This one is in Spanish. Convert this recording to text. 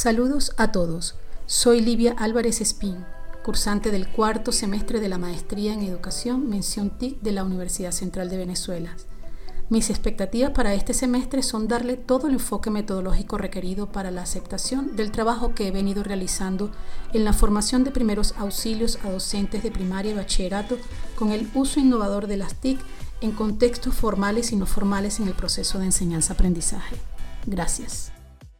Saludos a todos. Soy Livia Álvarez Espín, cursante del cuarto semestre de la Maestría en Educación Mención TIC de la Universidad Central de Venezuela. Mis expectativas para este semestre son darle todo el enfoque metodológico requerido para la aceptación del trabajo que he venido realizando en la formación de primeros auxilios a docentes de primaria y bachillerato con el uso innovador de las TIC en contextos formales y no formales en el proceso de enseñanza-aprendizaje. Gracias.